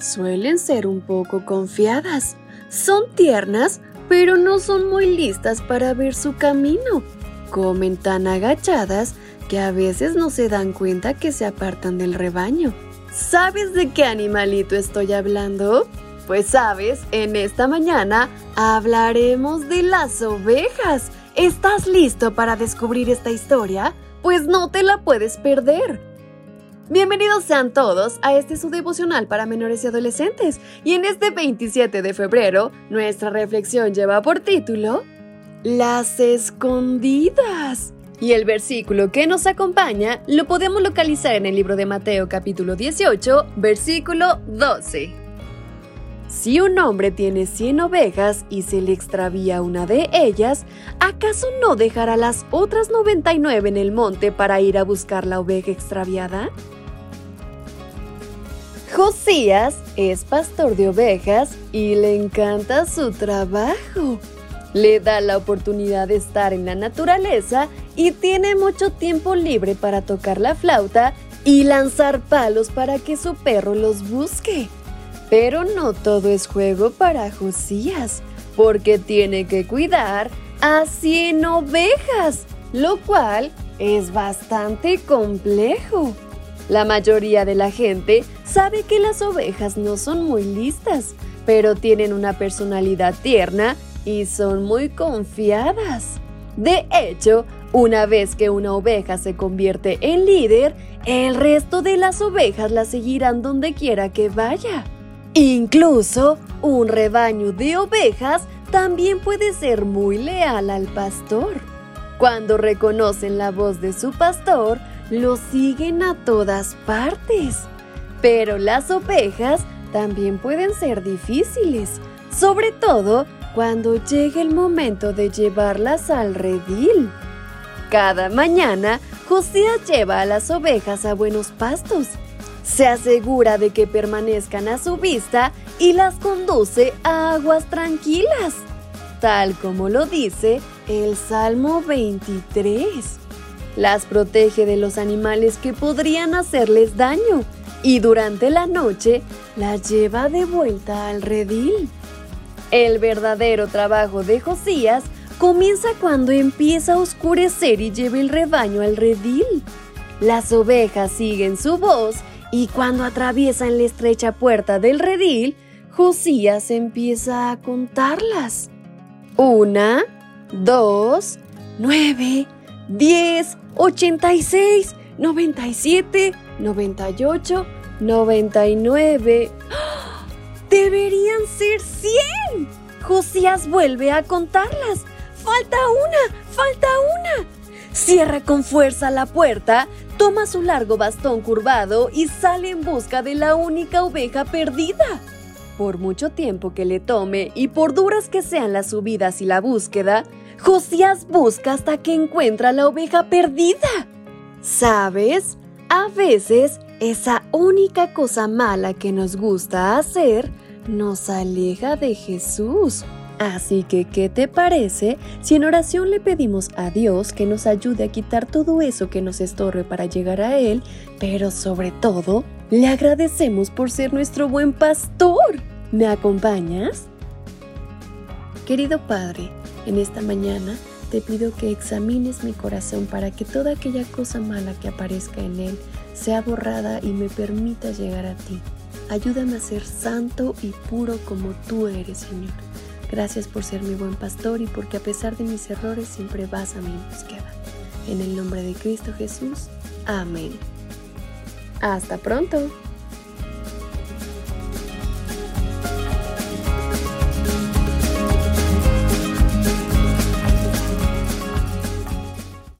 suelen ser un poco confiadas. Son tiernas, pero no son muy listas para ver su camino. Comen tan agachadas que a veces no se dan cuenta que se apartan del rebaño. ¿Sabes de qué animalito estoy hablando? Pues sabes, en esta mañana hablaremos de las ovejas. ¿Estás listo para descubrir esta historia? Pues no te la puedes perder. Bienvenidos sean todos a este su devocional para menores y adolescentes. Y en este 27 de febrero, nuestra reflexión lleva por título Las escondidas. Y el versículo que nos acompaña lo podemos localizar en el libro de Mateo capítulo 18, versículo 12. Si un hombre tiene 100 ovejas y se le extravía una de ellas, ¿acaso no dejará las otras 99 en el monte para ir a buscar la oveja extraviada? Josías es pastor de ovejas y le encanta su trabajo. Le da la oportunidad de estar en la naturaleza y tiene mucho tiempo libre para tocar la flauta y lanzar palos para que su perro los busque. Pero no todo es juego para Josías, porque tiene que cuidar a 100 ovejas, lo cual es bastante complejo. La mayoría de la gente sabe que las ovejas no son muy listas, pero tienen una personalidad tierna y son muy confiadas. De hecho, una vez que una oveja se convierte en líder, el resto de las ovejas la seguirán donde quiera que vaya. Incluso un rebaño de ovejas también puede ser muy leal al pastor. Cuando reconocen la voz de su pastor, lo siguen a todas partes. Pero las ovejas también pueden ser difíciles, sobre todo cuando llegue el momento de llevarlas al redil. Cada mañana, Josías lleva a las ovejas a buenos pastos. Se asegura de que permanezcan a su vista y las conduce a aguas tranquilas, tal como lo dice el Salmo 23 las protege de los animales que podrían hacerles daño y durante la noche las lleva de vuelta al redil. El verdadero trabajo de Josías comienza cuando empieza a oscurecer y lleva el rebaño al redil. Las ovejas siguen su voz y cuando atraviesan la estrecha puerta del redil, Josías empieza a contarlas. Una, dos, nueve, 10, 86, 97, 98, 99. ¡Deberían ser 100! Josías vuelve a contarlas. ¡Falta una! ¡Falta una! Cierra con fuerza la puerta, toma su largo bastón curvado y sale en busca de la única oveja perdida. Por mucho tiempo que le tome y por duras que sean las subidas y la búsqueda, Josías busca hasta que encuentra la oveja perdida. ¿Sabes? A veces esa única cosa mala que nos gusta hacer nos aleja de Jesús. Así que, ¿qué te parece si en oración le pedimos a Dios que nos ayude a quitar todo eso que nos estorbe para llegar a Él, pero sobre todo, le agradecemos por ser nuestro buen pastor? ¿Me acompañas? Querido Padre, en esta mañana te pido que examines mi corazón para que toda aquella cosa mala que aparezca en él sea borrada y me permita llegar a ti. Ayúdame a ser santo y puro como tú eres, Señor. Gracias por ser mi buen pastor y porque a pesar de mis errores siempre vas a mi búsqueda. En el nombre de Cristo Jesús. Amén. Hasta pronto.